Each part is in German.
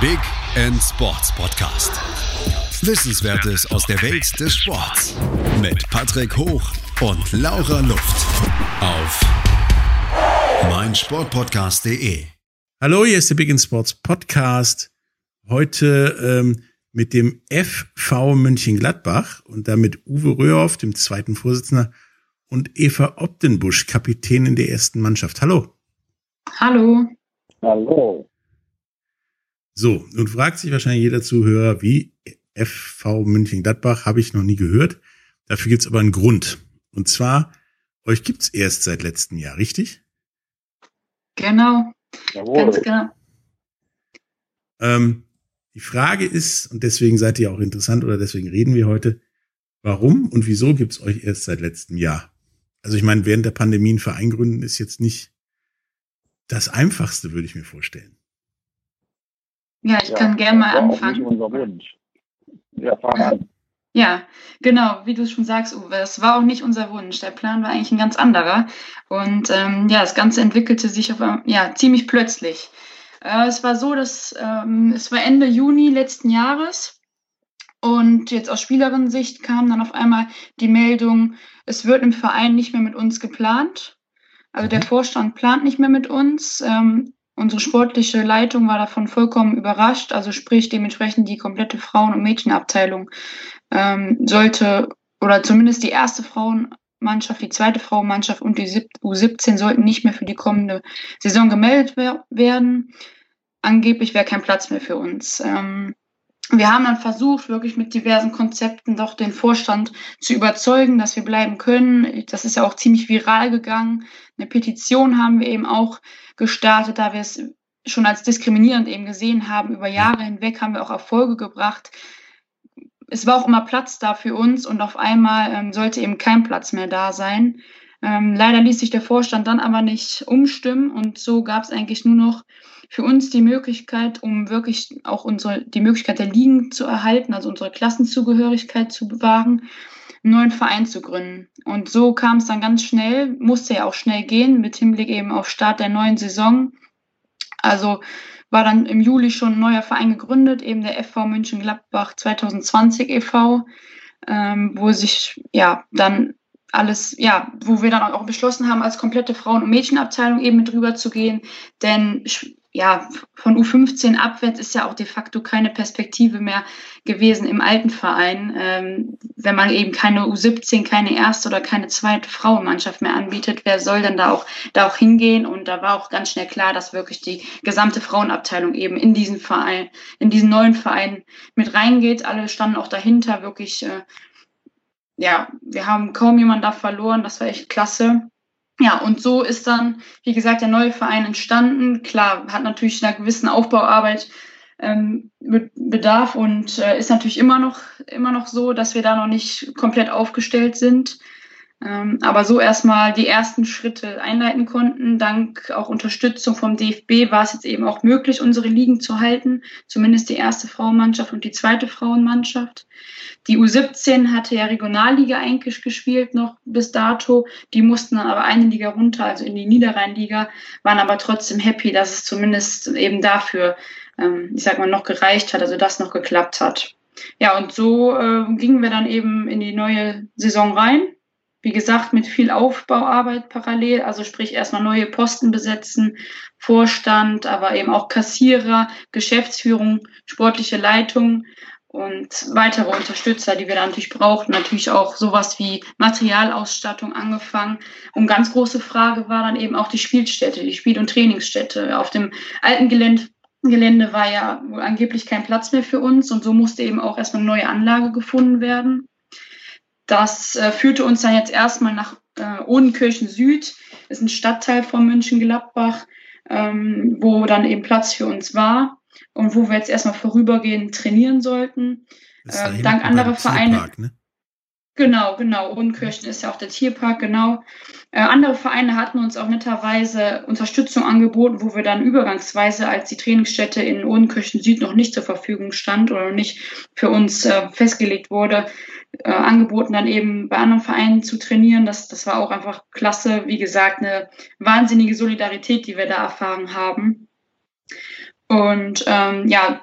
Big End Sports Podcast. Wissenswertes aus der Welt des Sports mit Patrick Hoch und Laura Luft auf meinsportpodcast.de. Hallo, hier ist der Big End Sports Podcast. Heute ähm, mit dem FV München-Gladbach und damit Uwe Röhrhoff, dem zweiten Vorsitzenden, und Eva Optenbusch, Kapitänin der ersten Mannschaft. Hallo. Hallo. Hallo. So, nun fragt sich wahrscheinlich jeder Zuhörer, wie FV München-Gladbach habe ich noch nie gehört. Dafür gibt es aber einen Grund. Und zwar, euch gibt es erst seit letztem Jahr, richtig? Genau. Jawohl. Ganz genau. Ähm, die Frage ist, und deswegen seid ihr auch interessant oder deswegen reden wir heute, warum und wieso gibt es euch erst seit letztem Jahr? Also ich meine, während der Pandemie einen Verein gründen ist jetzt nicht das Einfachste, würde ich mir vorstellen. Ja, ich Ja, kann gerne mal das war auch anfangen. Nicht unser Wunsch. Ja, fang an. Ja, genau, wie du schon sagst, Uwe, es war auch nicht unser Wunsch. Der Plan war eigentlich ein ganz anderer. Und ähm, ja, das Ganze entwickelte sich auf, ja, ziemlich plötzlich. Äh, es war so, dass ähm, es war Ende Juni letzten Jahres und jetzt aus Spielerinnensicht kam dann auf einmal die Meldung, es wird im Verein nicht mehr mit uns geplant. Also der Mhm. Vorstand plant nicht mehr mit uns. Ähm, unsere sportliche Leitung war davon vollkommen überrascht. Also sprich dementsprechend die komplette Frauen- und Mädchenabteilung ähm, sollte oder zumindest die erste Frauenmannschaft, die zweite Frauenmannschaft und die sieb- U17 sollten nicht mehr für die kommende Saison gemeldet wer werden. Angeblich wäre kein Platz mehr für uns. Ähm, wir haben dann versucht, wirklich mit diversen Konzepten doch den Vorstand zu überzeugen, dass wir bleiben können. Das ist ja auch ziemlich viral gegangen. Eine Petition haben wir eben auch gestartet, da wir es schon als diskriminierend eben gesehen haben. Über Jahre hinweg haben wir auch Erfolge gebracht. Es war auch immer Platz da für uns und auf einmal ähm, sollte eben kein Platz mehr da sein. Ähm, leider ließ sich der Vorstand dann aber nicht umstimmen und so gab es eigentlich nur noch für uns die Möglichkeit, um wirklich auch unsere, die Möglichkeit der Ligen zu erhalten, also unsere Klassenzugehörigkeit zu bewahren, einen neuen Verein zu gründen. Und so kam es dann ganz schnell, musste ja auch schnell gehen, mit Hinblick eben auf Start der neuen Saison. Also war dann im Juli schon ein neuer Verein gegründet, eben der FV München-Gladbach 2020 e.V., ähm, wo sich ja dann alles, ja, wo wir dann auch beschlossen haben, als komplette Frauen- und Mädchenabteilung eben mit rüber zu gehen. Denn ja, von U15 abwärts ist ja auch de facto keine Perspektive mehr gewesen im alten Verein, ähm, wenn man eben keine U17, keine erste oder keine zweite Frauenmannschaft mehr anbietet. Wer soll denn da auch, da auch hingehen? Und da war auch ganz schnell klar, dass wirklich die gesamte Frauenabteilung eben in diesen Verein, in diesen neuen Verein mit reingeht. Alle standen auch dahinter, wirklich, äh, ja, wir haben kaum jemanden da verloren. Das war echt klasse. Ja, und so ist dann, wie gesagt, der neue Verein entstanden. Klar, hat natürlich einer gewissen Aufbauarbeit ähm, Be- Bedarf und äh, ist natürlich immer noch, immer noch so, dass wir da noch nicht komplett aufgestellt sind. Ähm, aber so erstmal die ersten Schritte einleiten konnten. Dank auch Unterstützung vom DFB war es jetzt eben auch möglich, unsere Ligen zu halten. Zumindest die erste Frauenmannschaft und die zweite Frauenmannschaft. Die U17 hatte ja Regionalliga eigentlich gespielt noch bis dato. Die mussten dann aber eine Liga runter, also in die Niederrheinliga, waren aber trotzdem happy, dass es zumindest eben dafür, ähm, ich sag mal, noch gereicht hat, also das noch geklappt hat. Ja, und so äh, gingen wir dann eben in die neue Saison rein. Wie gesagt, mit viel Aufbauarbeit parallel, also sprich erstmal neue Posten besetzen, Vorstand, aber eben auch Kassierer, Geschäftsführung, sportliche Leitung und weitere Unterstützer, die wir da natürlich brauchten. Natürlich auch sowas wie Materialausstattung angefangen. Und ganz große Frage war dann eben auch die Spielstätte, die Spiel- und Trainingsstätte. Auf dem alten Gelände, Gelände war ja wohl angeblich kein Platz mehr für uns und so musste eben auch erstmal eine neue Anlage gefunden werden. Das äh, führte uns dann jetzt erstmal nach äh, Odenkirchen Süd, ist ein Stadtteil von München-Gladbach, ähm, wo dann eben Platz für uns war und wo wir jetzt erstmal vorübergehend trainieren sollten. Das hinten dank anderer Vereine- Tierpark, Ne? Genau, genau. Odenkirchen ist ja auch der Tierpark, genau. Äh, andere Vereine hatten uns auch netterweise Unterstützung angeboten, wo wir dann übergangsweise, als die Trainingsstätte in Odenkirchen Süd noch nicht zur Verfügung stand oder nicht für uns äh, festgelegt wurde, äh, angeboten, dann eben bei anderen Vereinen zu trainieren. Das, das war auch einfach klasse. Wie gesagt, eine wahnsinnige Solidarität, die wir da erfahren haben. Und ähm, ja,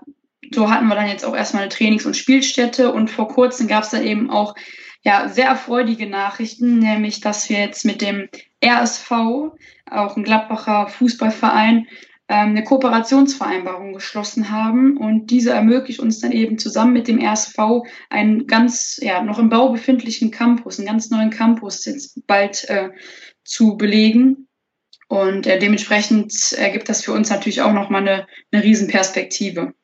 so hatten wir dann jetzt auch erstmal eine Trainings- und Spielstätte und vor kurzem gab es dann eben auch ja, sehr erfreuliche Nachrichten, nämlich dass wir jetzt mit dem RSV, auch ein Gladbacher Fußballverein, eine Kooperationsvereinbarung geschlossen haben und diese ermöglicht uns dann eben zusammen mit dem RSV einen ganz, ja, noch im Bau befindlichen Campus, einen ganz neuen Campus jetzt bald äh, zu belegen. Und äh, dementsprechend ergibt das für uns natürlich auch nochmal eine, eine Riesenperspektive.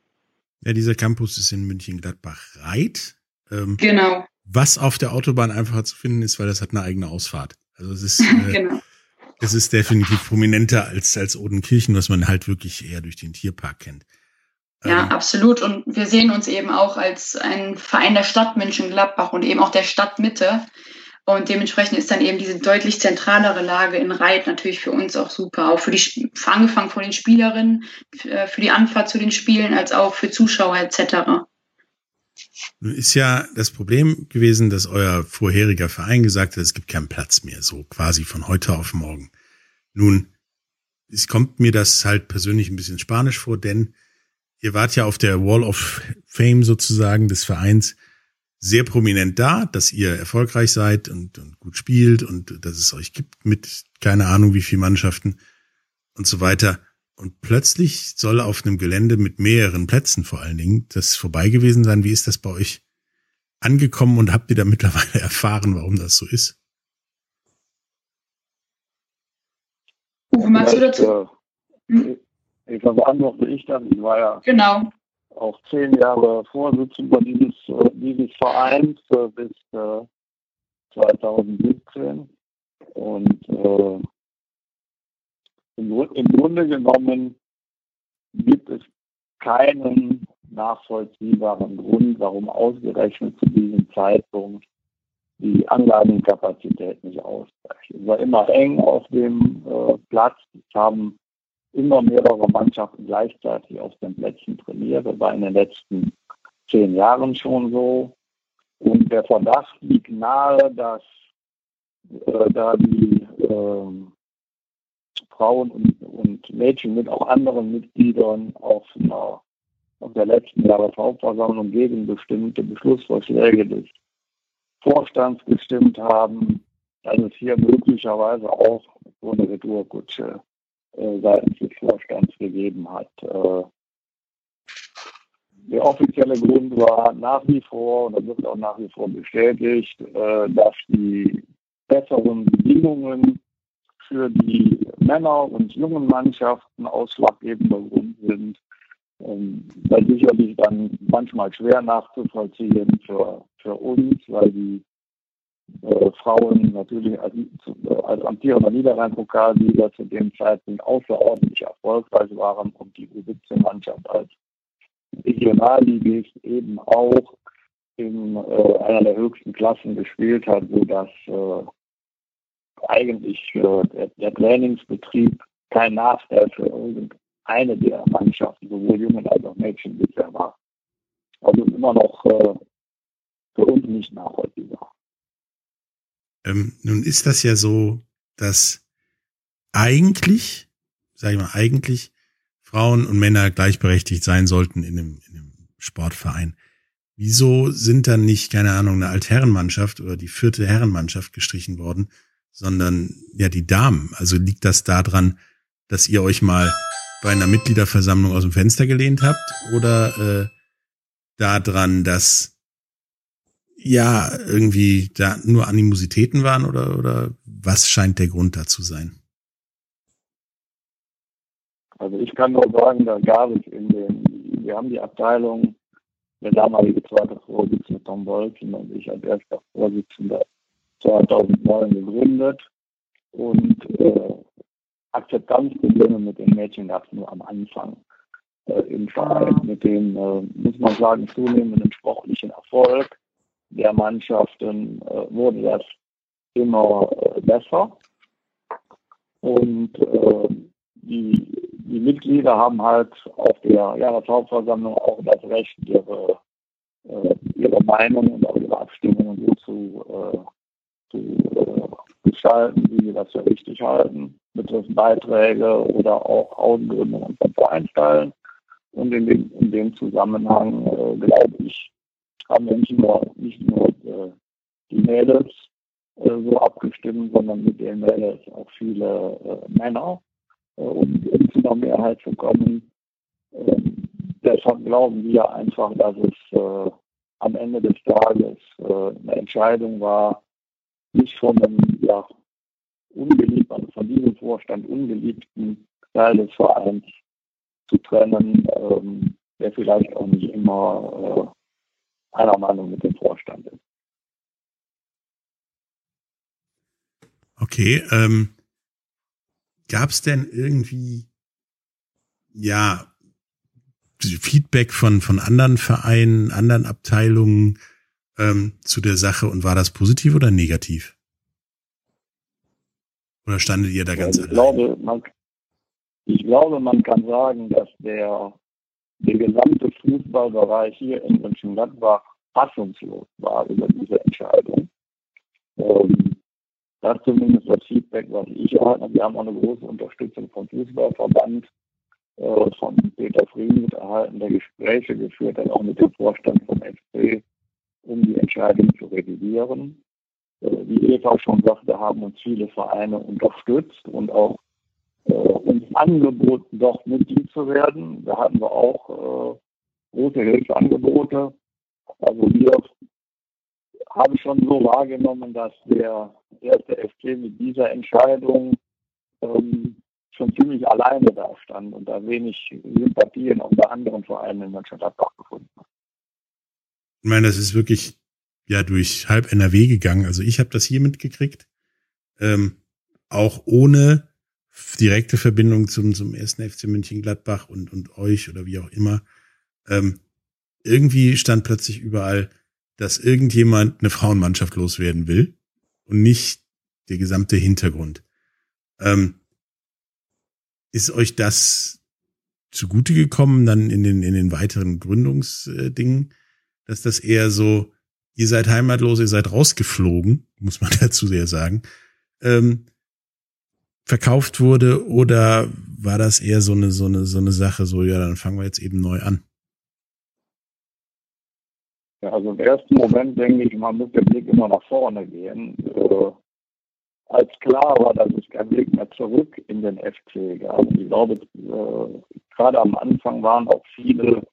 Ja, dieser Campus ist in München-Gladbach-Reit. Ähm, genau. Was auf der Autobahn einfacher zu finden ist, weil das hat eine eigene Ausfahrt. Also es ist, äh, genau. Es ist definitiv prominenter als, als Odenkirchen, was man halt wirklich eher durch den Tierpark kennt. Ja, ähm, absolut. Und wir sehen uns eben auch als ein Verein der Stadt München-Gladbach und eben auch der Stadtmitte. Und dementsprechend ist dann eben diese deutlich zentralere Lage in Reit natürlich für uns auch super. Auch für die, angefangen von den Spielerinnen, äh, für die Anfahrt zu den Spielen, als auch für Zuschauer etc. Nun ist ja das Problem gewesen, dass euer vorheriger Verein gesagt hat, es gibt keinen Platz mehr, so quasi von heute auf morgen. Nun, es kommt mir das halt persönlich ein bisschen spanisch vor, denn ihr wart ja auf der Wall of Fame sozusagen des Vereins sehr prominent da, dass ihr erfolgreich seid und, und gut spielt und dass es euch gibt mit keine Ahnung wie viel Mannschaften und so weiter. Und plötzlich soll auf einem Gelände mit mehreren Plätzen vor allen Dingen das vorbei gewesen sein. Wie ist das bei euch angekommen und habt ihr da mittlerweile erfahren, warum das so ist? Uwe, magst du dazu? Hm? Ich beantworte ich dann. Ich war ja genau auch zehn Jahre Vorsitzender dieses, äh, dieses Vereins äh, bis äh, 2017. Und äh, im, Grunde genommen gibt es keinen nachvollziehbaren Grund, warum ausgerechnet zu diesem Zeitpunkt die Anlagenkapazität nicht ausreicht. Es war immer eng auf dem äh, Platz. Es haben immer mehrere Mannschaften gleichzeitig auf den Plätzen trainiert. Das war in den letzten zehn Jahren schon so. Und der Verdacht liegt nahe, dass äh, da die äh, Frauen und, und, Mädchen mit auch anderen Mitgliedern auf, einer, auf der letzten Jahreshauptversammlung gegen bestimmte Beschlussvorschläge des Vorstands gestimmt haben, dass es hier möglicherweise auch so eine Retourkutsche äh, seitens des Vorstands gegeben hat. Äh, der offizielle Grund war nach wie vor, und das wird auch nach wie vor bestätigt, äh, dass die besseren Bedingungen für die Männer und jungen Mannschaften ausschlaggebender Grund sind. Ähm, weil sicherlich dann manchmal schwer nachzuvollziehen für, für uns, weil die äh, Frauen natürlich als, als amtierender Niederrhein-Pokalsieger zu dem Zeitpunkt außerordentlich erfolgreich waren und die U17-Mannschaft als Regionalligist eben auch in äh, einer der höchsten Klassen gespielt hat, sodass äh, eigentlich äh, der, der, Trainingsbetrieb kein Nachteil für irgendeine der Mannschaften, sowohl Jungen als auch Mädchen bisher war. Also immer noch äh, für uns nicht nachvollziehbar. Ähm, nun ist das ja so, dass eigentlich, sage ich mal, eigentlich Frauen und Männer gleichberechtigt sein sollten in einem, in einem Sportverein. Wieso sind dann nicht, keine Ahnung, eine Altherrenmannschaft oder die vierte Herrenmannschaft gestrichen worden, sondern ja die Damen? Also liegt das daran, dass ihr euch mal bei einer Mitgliederversammlung aus dem Fenster gelehnt habt oder äh, daran, dass ja irgendwie da nur Animositäten waren oder, oder was scheint der Grund dazu sein? Also ich kann nur sagen, da gab es in den, wir haben die Abteilung, der damalige zweite Vorsitzende Tom Bolzen und ich als erster Vorsitzender 2009 gegründet und äh, Akzeptanzprobleme mit den Mädchen gab es nur am Anfang äh, im Verein mit dem, äh, muss man sagen, zunehmenden sportlichen Erfolg der Mannschaften äh, wurde das immer äh, besser. Und äh, die, die Mitglieder haben halt auf der Jahreshauptversammlung auch das Recht, ihre, äh, ihre Meinung und auch ihre Abstimmungen so zu, zu äh, gestalten, wie sie das für richtig halten, betreffend Beiträge oder auch Ausgründungen von Vereinsteilen. Und in dem, in dem Zusammenhang, äh, glaube ich, haben wir nicht nur, nicht nur äh, die Mädels äh, so abgestimmt, sondern mit den Mädels auch viele äh, Männer, äh, um, um zu einer Mehrheit zu kommen. Ähm, deshalb glauben wir einfach, dass es am Ende des Tages eine Entscheidung war, nicht von einem ja, ungeliebten, also von diesem Vorstand ungeliebten Teil des Vereins zu trennen, ähm, der vielleicht auch nicht immer äh, einer Meinung mit dem Vorstand ist. Okay, ähm, gab es denn irgendwie, ja, Feedback von, von anderen Vereinen, anderen Abteilungen ähm, zu der Sache und war das positiv oder negativ? Oder standet ihr da ganz ich allein? Glaube, man, ich glaube, man kann sagen, dass der, der gesamte Fußballbereich hier in Mönchengladbach fassungslos war über diese Entscheidung. Ähm, das ist zumindest das Feedback, was ich erhalten habe. Wir haben auch eine große Unterstützung vom Fußballverband, äh, von Peter Frieden erhalten, der Gespräche geführt hat, auch mit dem Vorstand vom FC, um die Entscheidung zu revidieren. Äh, wie Eva schon sagte, haben uns viele Vereine unterstützt und auch äh, uns angeboten, doch Mitglied zu werden. Da hatten wir auch äh, große Hilfeangebote. Also wir haben schon so wahrgenommen, dass der erste FC mit dieser Entscheidung ähm, schon ziemlich alleine da stand und da wenig Sympathien auch bei anderen Vereinen in Mönchengladbach gefunden hat. Ich meine, das ist wirklich ja durch halb NRW gegangen. Also ich habe das hier mitgekriegt, ähm, auch ohne direkte Verbindung zum zum ersten FC München Gladbach und und euch oder wie auch immer. Ähm, irgendwie stand plötzlich überall, dass irgendjemand eine Frauenmannschaft loswerden will und nicht der gesamte Hintergrund. Ähm, ist euch das zugute gekommen dann in den in den weiteren Gründungsdingen, dass das eher so ihr seid heimatlos, ihr seid rausgeflogen, muss man dazu sehr sagen, ähm, verkauft wurde oder war das eher so eine, so eine, so eine Sache, so, ja, dann fangen wir jetzt eben neu an? Ja, also im ersten Moment denke ich, man muss der Blick immer nach vorne gehen. Äh, als klar war, dass es kein Blick mehr zurück in den FC gab. Ich glaube, äh, gerade am Anfang waren auch viele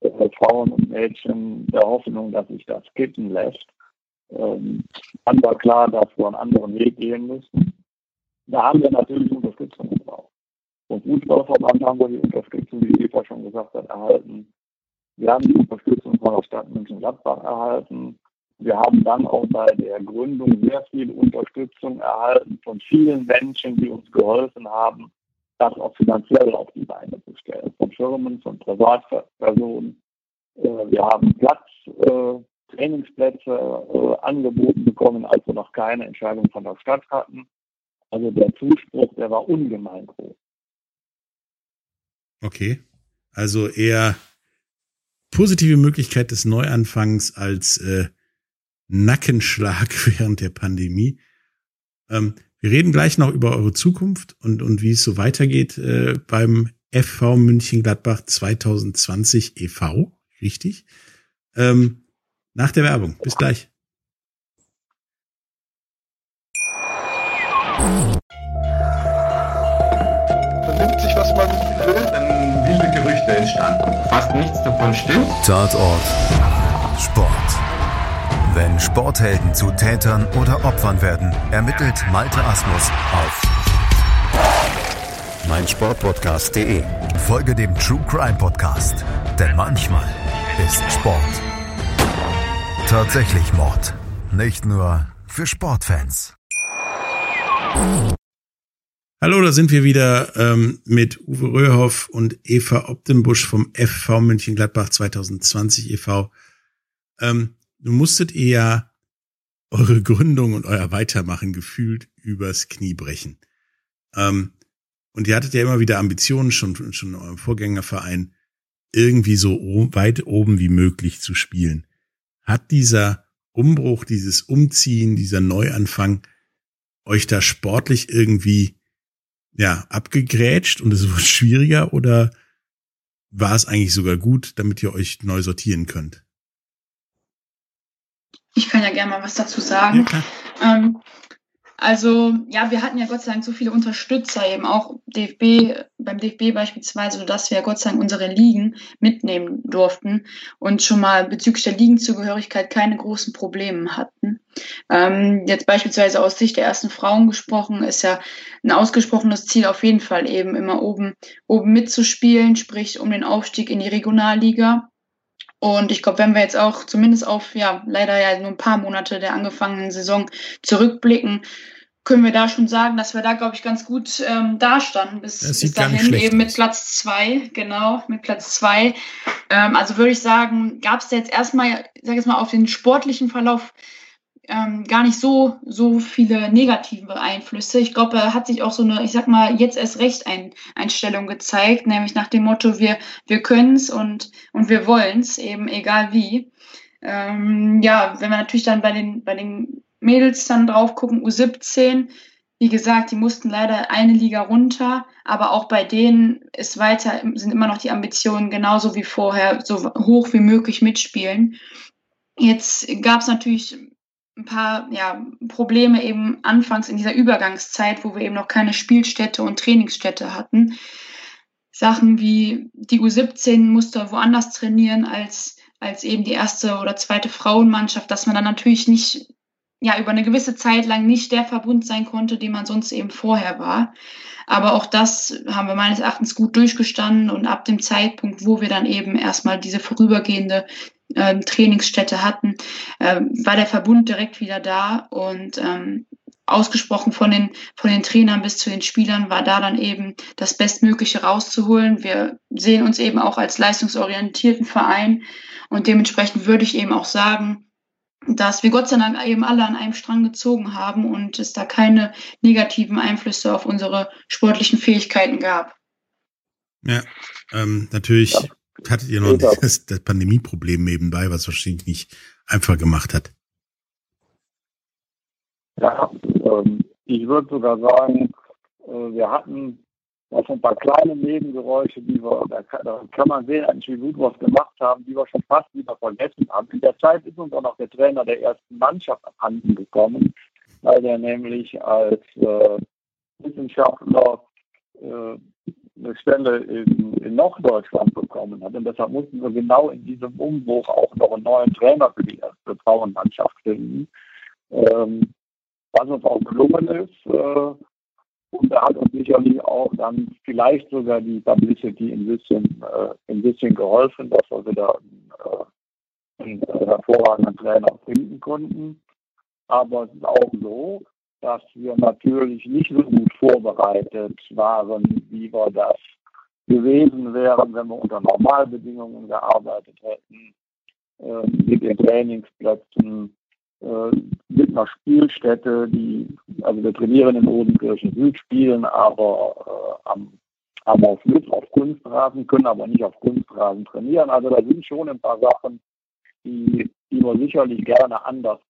äh, Frauen und Mädchen der Hoffnung, dass sich das kippen lässt. Ähm, dann war klar, dass wir einen anderen Weg gehen müssen. Da haben wir natürlich Unterstützung gebraucht. Vom Fußballverband haben wir die Unterstützung, wie Eva schon gesagt hat, erhalten. Wir haben die Unterstützung von der Stadt München-Gladbach erhalten. Wir haben dann auch bei der Gründung sehr viel Unterstützung erhalten von vielen Menschen, die uns geholfen haben, das auch finanziell auf die Beine zu stellen. Von Firmen, von Privatpersonen. Äh, wir haben Platz, äh, Trainingsplätze äh, angeboten bekommen, als wir noch keine Entscheidung von der Stadt hatten. Also der Zuspruch, der war ungemein groß. Okay. Also eher positive Möglichkeit des Neuanfangs als äh, Nackenschlag während der Pandemie. Ähm, wir reden gleich noch über eure Zukunft und, und wie es so weitergeht äh, beim FV München Gladbach 2020 e.V. Richtig? Ähm, nach der Werbung. Bis gleich. Vernimmt sich, was man will, dann wilde Gerüchte entstanden. Fast nichts davon stimmt. Tatort. Sport. Wenn Sporthelden zu Tätern oder Opfern werden, ermittelt Malte Asmus auf meinsportpodcast.de. Folge dem True Crime Podcast, denn manchmal ist Sport tatsächlich Mord. Nicht nur für Sportfans. Hallo, da sind wir wieder ähm, mit Uwe Röhrhoff und Eva Optenbusch vom FV München Gladbach 2020 e.V. Ähm, nun musstet ja eure Gründung und euer Weitermachen gefühlt übers Knie brechen. Ähm, und ihr hattet ja immer wieder Ambitionen, schon, schon in eurem Vorgängerverein, irgendwie so weit oben wie möglich zu spielen. Hat dieser Umbruch, dieses Umziehen, dieser Neuanfang euch da sportlich irgendwie ja abgegrätscht und es wird schwieriger oder war es eigentlich sogar gut, damit ihr euch neu sortieren könnt? Ich kann ja gerne mal was dazu sagen. Ja, ähm, also ja, wir hatten ja Gott sei Dank so viele Unterstützer, eben auch DFB, beim DFB beispielsweise, dass wir Gott sei Dank unsere Ligen mitnehmen durften und schon mal bezüglich der Ligenzugehörigkeit keine großen Probleme hatten. Ähm, jetzt beispielsweise aus Sicht der ersten Frauen gesprochen, ist ja ein ausgesprochenes Ziel auf jeden Fall eben immer oben, oben mitzuspielen, sprich um den Aufstieg in die Regionalliga. Und ich glaube, wenn wir jetzt auch zumindest auf, ja, leider ja nur ein paar Monate der angefangenen Saison zurückblicken, können wir da schon sagen, dass wir da, glaube ich, ganz gut ähm, dastanden bis, bis dahin, eben mit Platz zwei, genau, mit Platz zwei. Ähm, also würde ich sagen, gab es jetzt erstmal, ich sage jetzt mal, auf den sportlichen Verlauf ähm, gar nicht so, so viele negative Einflüsse. Ich glaube, er hat sich auch so eine, ich sag mal, jetzt erst recht ein, Einstellung gezeigt, nämlich nach dem Motto, wir, wir können's und, und wir wollen's, eben egal wie. Ähm, ja, wenn wir natürlich dann bei den, bei den Mädels dann drauf gucken, U17, wie gesagt, die mussten leider eine Liga runter, aber auch bei denen ist weiter, sind immer noch die Ambitionen genauso wie vorher, so hoch wie möglich mitspielen. Jetzt gab es natürlich ein paar ja, Probleme eben anfangs in dieser Übergangszeit, wo wir eben noch keine Spielstätte und Trainingsstätte hatten. Sachen wie die U17 musste woanders trainieren als, als eben die erste oder zweite Frauenmannschaft, dass man dann natürlich nicht, ja, über eine gewisse Zeit lang nicht der Verbund sein konnte, den man sonst eben vorher war. Aber auch das haben wir meines Erachtens gut durchgestanden und ab dem Zeitpunkt, wo wir dann eben erstmal diese vorübergehende äh, Trainingsstätte hatten, äh, war der Verbund direkt wieder da und ähm, ausgesprochen von den, von den Trainern bis zu den Spielern war da dann eben das Bestmögliche rauszuholen. Wir sehen uns eben auch als leistungsorientierten Verein und dementsprechend würde ich eben auch sagen, dass wir Gott sei Dank eben alle an einem Strang gezogen haben und es da keine negativen Einflüsse auf unsere sportlichen Fähigkeiten gab. Ja, ähm, natürlich ja hattet ihr noch das, das Pandemieproblem nebenbei, was wahrscheinlich nicht einfach gemacht hat. Ja, ähm, ich würde sogar sagen, äh, wir hatten noch ein paar kleine Nebengeräusche, die wir, da kann, da kann man sehen, eigentlich wie gut wir es gemacht haben, die wir schon fast wieder vergessen haben. In der Zeit ist uns auch noch der Trainer der ersten Mannschaft abhanden gekommen, weil der nämlich als äh, Wissenschaftler äh, eine Stelle in, in Norddeutschland bekommen hat. Und deshalb mussten wir genau in diesem Umbruch auch noch einen neuen Trainer für die erste Frauenmannschaft finden. Ähm, was uns auch gelungen ist. Äh, und da hat uns sicherlich auch dann vielleicht sogar die Publicity ein bisschen, äh, ein bisschen geholfen, dass wir wieder äh, einen hervorragenden Trainer finden konnten. Aber es ist auch so, dass wir natürlich nicht so gut vorbereitet waren, wie wir das gewesen wären, wenn wir unter Normalbedingungen gearbeitet hätten, äh, mit den Trainingsplätzen, äh, mit einer Spielstätte, die, also wir trainieren in Odenkirchen Süd, spielen aber äh, am am auf Lütz auf Kunstrasen, können aber nicht auf Kunstrasen trainieren. Also da sind schon ein paar Sachen, die, die wir sicherlich gerne anders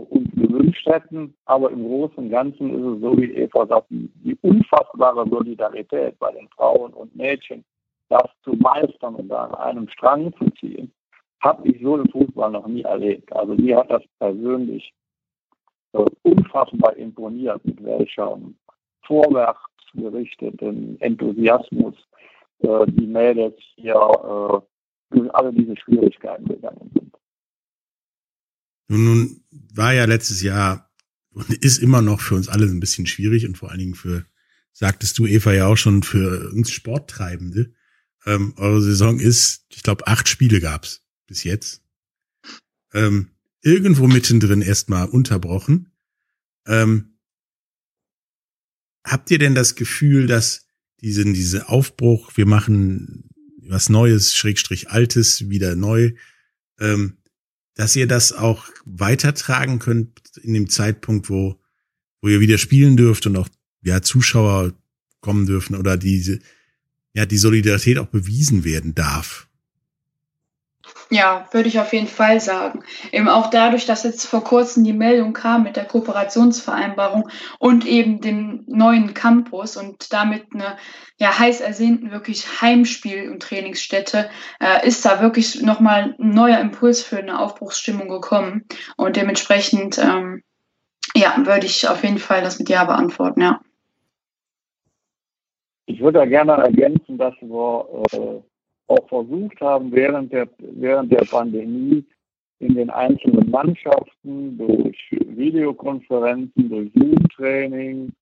uns gewünscht hätten. Aber im Großen und Ganzen ist es so, wie Eva sagt, die unfassbare Solidarität bei den Frauen und Mädchen, das zu meistern und da an einem Strang zu ziehen, habe ich so im Fußball noch nie erlebt. Also mir hat das persönlich äh, unfassbar imponiert, mit welchem vorwärts gerichteten Enthusiasmus äh, die Mädels hier äh, durch alle diese Schwierigkeiten gegangen sind. Nun, nun war ja letztes Jahr und ist immer noch für uns alle ein bisschen schwierig und vor allen Dingen für, sagtest du, Eva, ja auch schon für uns Sporttreibende. Ähm, eure Saison ist, ich glaube, acht Spiele gab's bis jetzt. Ähm, irgendwo mittendrin erstmal unterbrochen. Ähm, habt ihr denn das Gefühl, dass diesen, diese Aufbruch, wir machen was Neues, Schrägstrich Altes, wieder neu, ähm, dass ihr das auch weitertragen könnt in dem Zeitpunkt, wo, wo ihr wieder spielen dürft und auch ja, Zuschauer kommen dürfen oder diese, ja, die Solidarität auch bewiesen werden darf? Ja, würde ich auf jeden Fall sagen. Eben auch dadurch, dass jetzt vor kurzem die Meldung kam mit der Kooperationsvereinbarung und eben dem neuen Campus und damit eine ja, heiß ersehnten wirklich Heimspiel- und Trainingsstätte, äh, ist da wirklich nochmal ein neuer Impuls für eine Aufbruchsstimmung gekommen. Und dementsprechend, ähm, ja, würde ich auf jeden Fall das mit Ja beantworten, ja. Ich würde da gerne ergänzen, dass wir äh, auch versucht haben, während der, während der Pandemie in den einzelnen Mannschaften durch Videokonferenzen, durch Zoom-Training,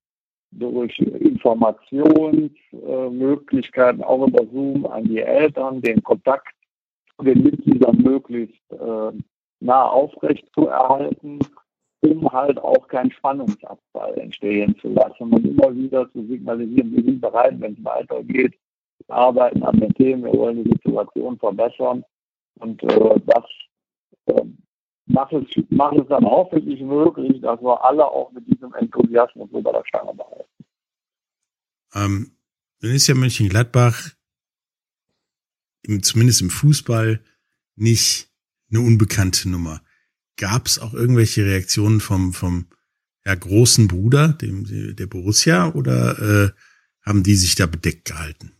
durch Informationsmöglichkeiten, auch über Zoom an die Eltern, den Kontakt zu den Mitgliedern möglichst äh, nah aufrecht zu erhalten, um halt auch keinen Spannungsabfall entstehen zu lassen und immer wieder zu signalisieren, wir sind bereit, wenn es weitergeht, arbeiten an den Themen, wir wollen die Situation verbessern. Und äh, das äh, macht, es, macht es dann auch wirklich möglich, dass wir alle auch mit diesem Enthusiasmus über der Stange behalten. Ähm, dann ist ja Mönchengladbach im, zumindest im Fußball nicht eine unbekannte Nummer. Gab es auch irgendwelche Reaktionen vom, vom ja, großen Bruder, dem, der Borussia, oder äh, haben die sich da bedeckt gehalten?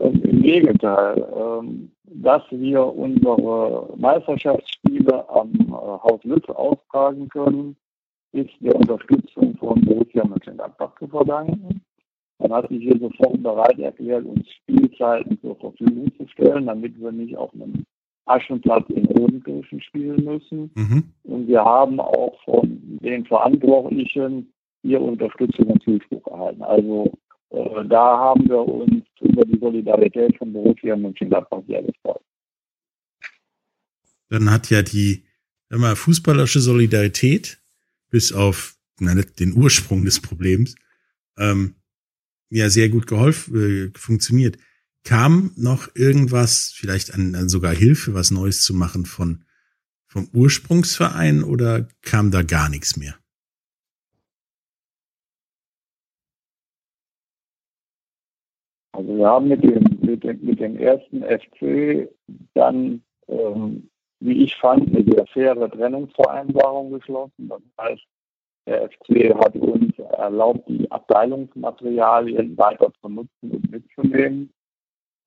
Im Gegenteil. Ähm, dass wir unsere Meisterschaftsspiele am äh, Haus Lütz austragen können, ist der Unterstützung von Borussia Mönchengladbach zu verdanken. Man hat sich hier sofort bereit erklärt, uns Spielzeiten zur Verfügung zu stellen, damit wir nicht auf einem Aschenplatz in Rodenkirchen spielen müssen. Mhm. Und wir haben auch von den Verantwortlichen hier Unterstützung und Zuspruch erhalten. Also da haben wir uns über die Solidarität von Borussia Mönchengladbach sehr gefreut. Dann hat ja die immer fußballerische Solidarität bis auf na, den Ursprung des Problems ähm, ja sehr gut geholfen, äh, funktioniert. Kam noch irgendwas, vielleicht an, an sogar Hilfe, was Neues zu machen von vom Ursprungsverein oder kam da gar nichts mehr? Also wir haben mit dem, mit dem, mit dem ersten FC dann, ähm, wie ich fand, eine sehr faire Trennungsvereinbarung geschlossen. Das heißt, der FC hat uns erlaubt, die Abteilungsmaterialien weiter zu nutzen und mitzunehmen.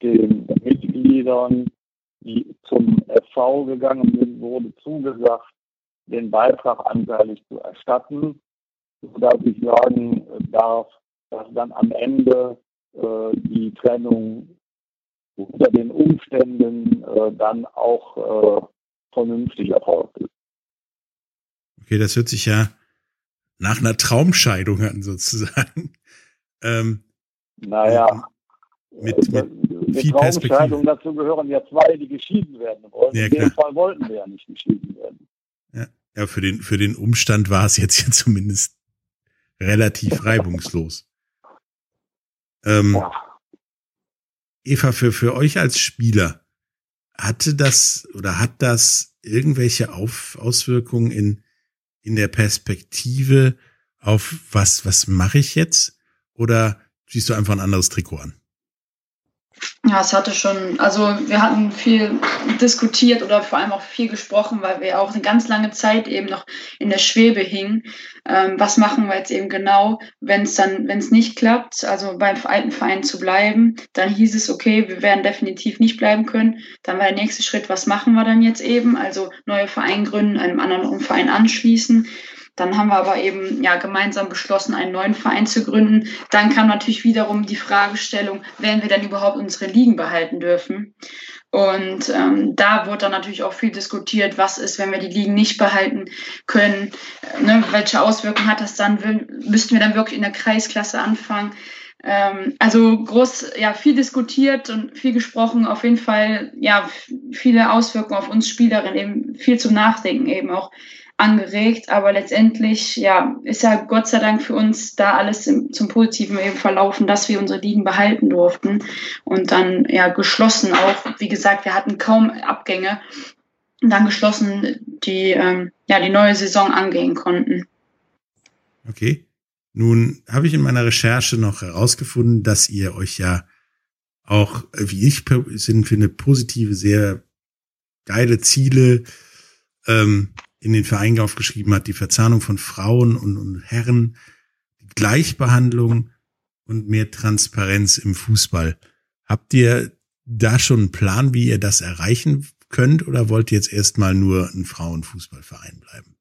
Den Mitgliedern, die zum FV gegangen sind, wurde zugesagt, den Beitrag anteilig zu erstatten, sodass ich sagen darf, dass dann am Ende äh, die Trennung unter den Umständen äh, dann auch äh, vernünftig erfolgt ist. Okay, das hört sich ja nach einer Traumscheidung an, sozusagen. Ähm, naja, mit, mit viel Traumscheidung, dazu gehören ja zwei, die geschieden werden wollen. Ja, In dem Fall wollten wir ja nicht geschieden werden. Ja, ja für, den, für den Umstand war es jetzt ja zumindest relativ reibungslos. Ähm, ja. Eva, für, für euch als Spieler, hatte das oder hat das irgendwelche Auf, Auswirkungen in, in der Perspektive auf was, was mache ich jetzt? Oder siehst du einfach ein anderes Trikot an? Ja, es hatte schon, also wir hatten viel diskutiert oder vor allem auch viel gesprochen, weil wir auch eine ganz lange Zeit eben noch in der Schwebe hingen. Ähm, was machen wir jetzt eben genau, wenn es dann, wenn es nicht klappt, also beim alten Verein zu bleiben, dann hieß es, okay, wir werden definitiv nicht bleiben können. Dann war der nächste Schritt, was machen wir dann jetzt eben? Also neue Verein gründen, einem anderen Verein anschließen. Dann haben wir aber eben ja gemeinsam beschlossen, einen neuen Verein zu gründen. Dann kam natürlich wiederum die Fragestellung, werden wir denn überhaupt unsere Ligen behalten dürfen? Und ähm, da wurde dann natürlich auch viel diskutiert, was ist, wenn wir die Ligen nicht behalten können, ne, welche Auswirkungen hat das dann, müssten wir dann wirklich in der Kreisklasse anfangen. Ähm, also groß, ja, viel diskutiert und viel gesprochen, auf jeden Fall, ja, viele Auswirkungen auf uns Spielerinnen, eben viel zum Nachdenken eben auch angeregt, aber letztendlich ja, ist ja Gott sei Dank für uns da alles im, zum Positiven eben verlaufen, dass wir unsere Ligen behalten durften und dann ja geschlossen auch, wie gesagt, wir hatten kaum Abgänge, dann geschlossen die, ähm, ja, die neue Saison angehen konnten. Okay. Nun habe ich in meiner Recherche noch herausgefunden, dass ihr euch ja auch, wie ich finde, positive, sehr geile Ziele ähm, in den Verein aufgeschrieben hat. Die Verzahnung von Frauen und, und Herren, die Gleichbehandlung und mehr Transparenz im Fußball. Habt ihr da schon einen Plan, wie ihr das erreichen könnt oder wollt ihr jetzt erstmal nur ein Frauenfußballverein bleiben?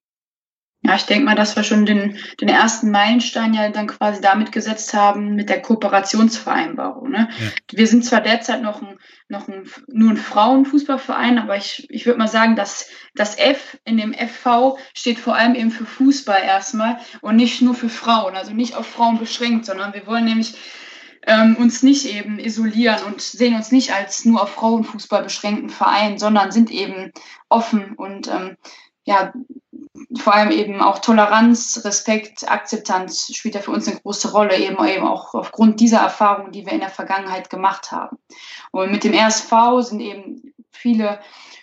Ja, ich denke mal, dass wir schon den, den ersten Meilenstein ja dann quasi damit gesetzt haben mit der Kooperationsvereinbarung. Ne? Ja. Wir sind zwar derzeit noch, ein, noch ein, nur ein Frauenfußballverein, aber ich, ich würde mal sagen, dass das F in dem FV steht vor allem eben für Fußball erstmal und nicht nur für Frauen, also nicht auf Frauen beschränkt, sondern wir wollen nämlich ähm, uns nicht eben isolieren und sehen uns nicht als nur auf Frauenfußball beschränkten Verein, sondern sind eben offen und ähm, ja, vor allem eben auch Toleranz, Respekt, Akzeptanz spielt ja für uns eine große Rolle, eben, eben auch aufgrund dieser Erfahrungen, die wir in der Vergangenheit gemacht haben. Und mit dem RSV sind eben viele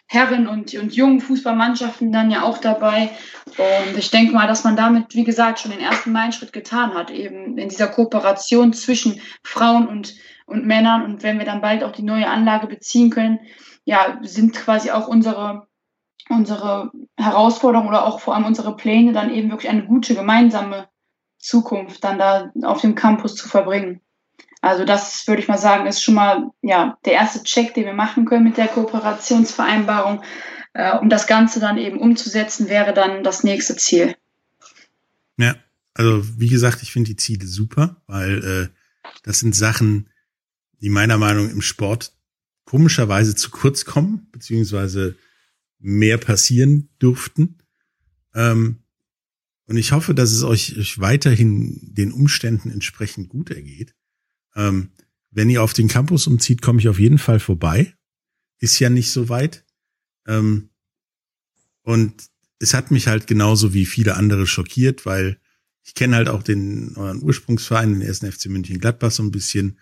Herren- und, und jungen Fußballmannschaften dann ja auch dabei. Und ich denke mal, dass man damit, wie gesagt, schon den ersten Meilenschritt getan hat, eben in dieser Kooperation zwischen Frauen und, und Männern. Und wenn wir dann bald auch die neue Anlage beziehen können, ja, sind quasi auch unsere, unsere Herausforderungen oder auch vor allem unsere Pläne dann eben wirklich eine gute gemeinsame Zukunft dann da auf dem Campus zu verbringen. Also das würde ich mal sagen, ist schon mal ja der erste Check, den wir machen können mit der Kooperationsvereinbarung. Äh, um das Ganze dann eben umzusetzen, wäre dann das nächste Ziel. Ja, also wie gesagt, ich finde die Ziele super, weil äh, das sind Sachen, die meiner Meinung nach im Sport komischerweise zu kurz kommen, beziehungsweise mehr passieren durften. Ähm, und ich hoffe, dass es euch, weiterhin den Umständen entsprechend gut ergeht. Ähm, wenn ihr auf den Campus umzieht, komme ich auf jeden Fall vorbei. Ist ja nicht so weit. Ähm, und es hat mich halt genauso wie viele andere schockiert, weil ich kenne halt auch den euren Ursprungsverein, den ersten FC München Gladbach so ein bisschen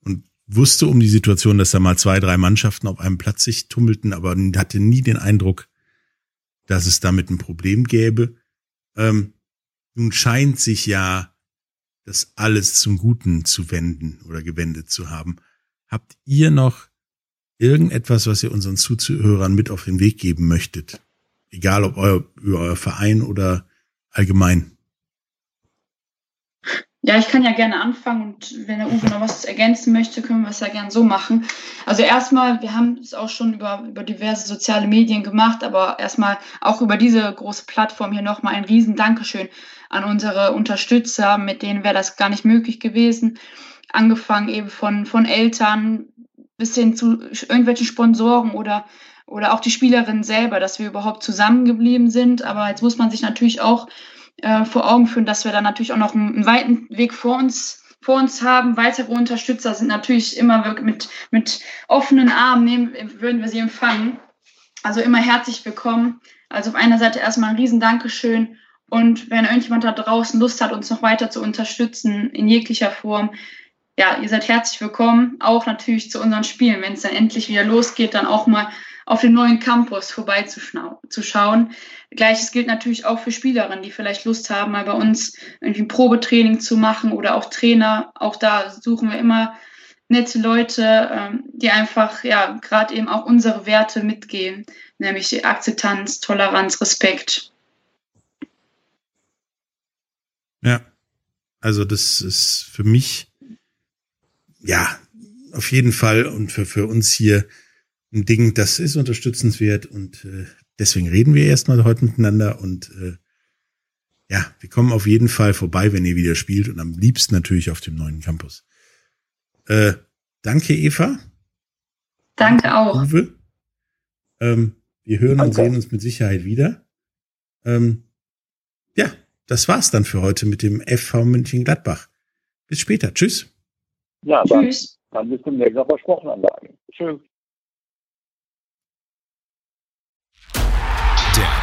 und wusste um die Situation, dass da mal zwei, drei Mannschaften auf einem Platz sich tummelten, aber hatte nie den Eindruck, dass es damit ein Problem gäbe. Ähm, nun scheint sich ja das alles zum Guten zu wenden oder gewendet zu haben. Habt ihr noch irgendetwas, was ihr unseren Zuhörern mit auf den Weg geben möchtet? Egal ob euer, über euer Verein oder allgemein. Ja, ich kann ja gerne anfangen und wenn der Uwe noch was ergänzen möchte, können wir es ja gerne so machen. Also erstmal, wir haben es auch schon über, über diverse soziale Medien gemacht, aber erstmal auch über diese große Plattform hier nochmal ein riesen Dankeschön an unsere Unterstützer, mit denen wäre das gar nicht möglich gewesen. Angefangen eben von, von Eltern bis hin zu irgendwelchen Sponsoren oder, oder auch die Spielerinnen selber, dass wir überhaupt zusammengeblieben sind. Aber jetzt muss man sich natürlich auch äh, vor Augen führen, dass wir da natürlich auch noch einen, einen weiten Weg vor uns vor uns haben. Weitere Unterstützer sind natürlich immer mit, mit offenen Armen, nehmen, würden wir sie empfangen. Also immer herzlich willkommen. Also auf einer Seite erstmal ein riesen Dankeschön. Und wenn irgendjemand da draußen Lust hat, uns noch weiter zu unterstützen in jeglicher Form, ja, ihr seid herzlich willkommen. Auch natürlich zu unseren Spielen, wenn es dann endlich wieder losgeht, dann auch mal auf den neuen Campus vorbeizuschauen. Gleiches gilt natürlich auch für Spielerinnen, die vielleicht Lust haben, mal bei uns irgendwie ein Probetraining zu machen oder auch Trainer. Auch da suchen wir immer nette Leute, ähm, die einfach, ja, gerade eben auch unsere Werte mitgehen, nämlich Akzeptanz, Toleranz, Respekt. Ja, also das ist für mich, ja, auf jeden Fall und für, für uns hier ein Ding, das ist unterstützenswert und äh, deswegen reden wir erstmal heute miteinander und äh, ja, wir kommen auf jeden Fall vorbei, wenn ihr wieder spielt und am liebsten natürlich auf dem neuen Campus. Äh, danke, Eva. Danke auch. Uwe. Ähm, wir hören und sehen uns mit Sicherheit wieder. Ähm, ja, das war's dann für heute mit dem FV München Gladbach. Bis später. Tschüss. Ja, dann, Tschüss. Dann bis zum nächsten versprochen Anlage. Tschüss.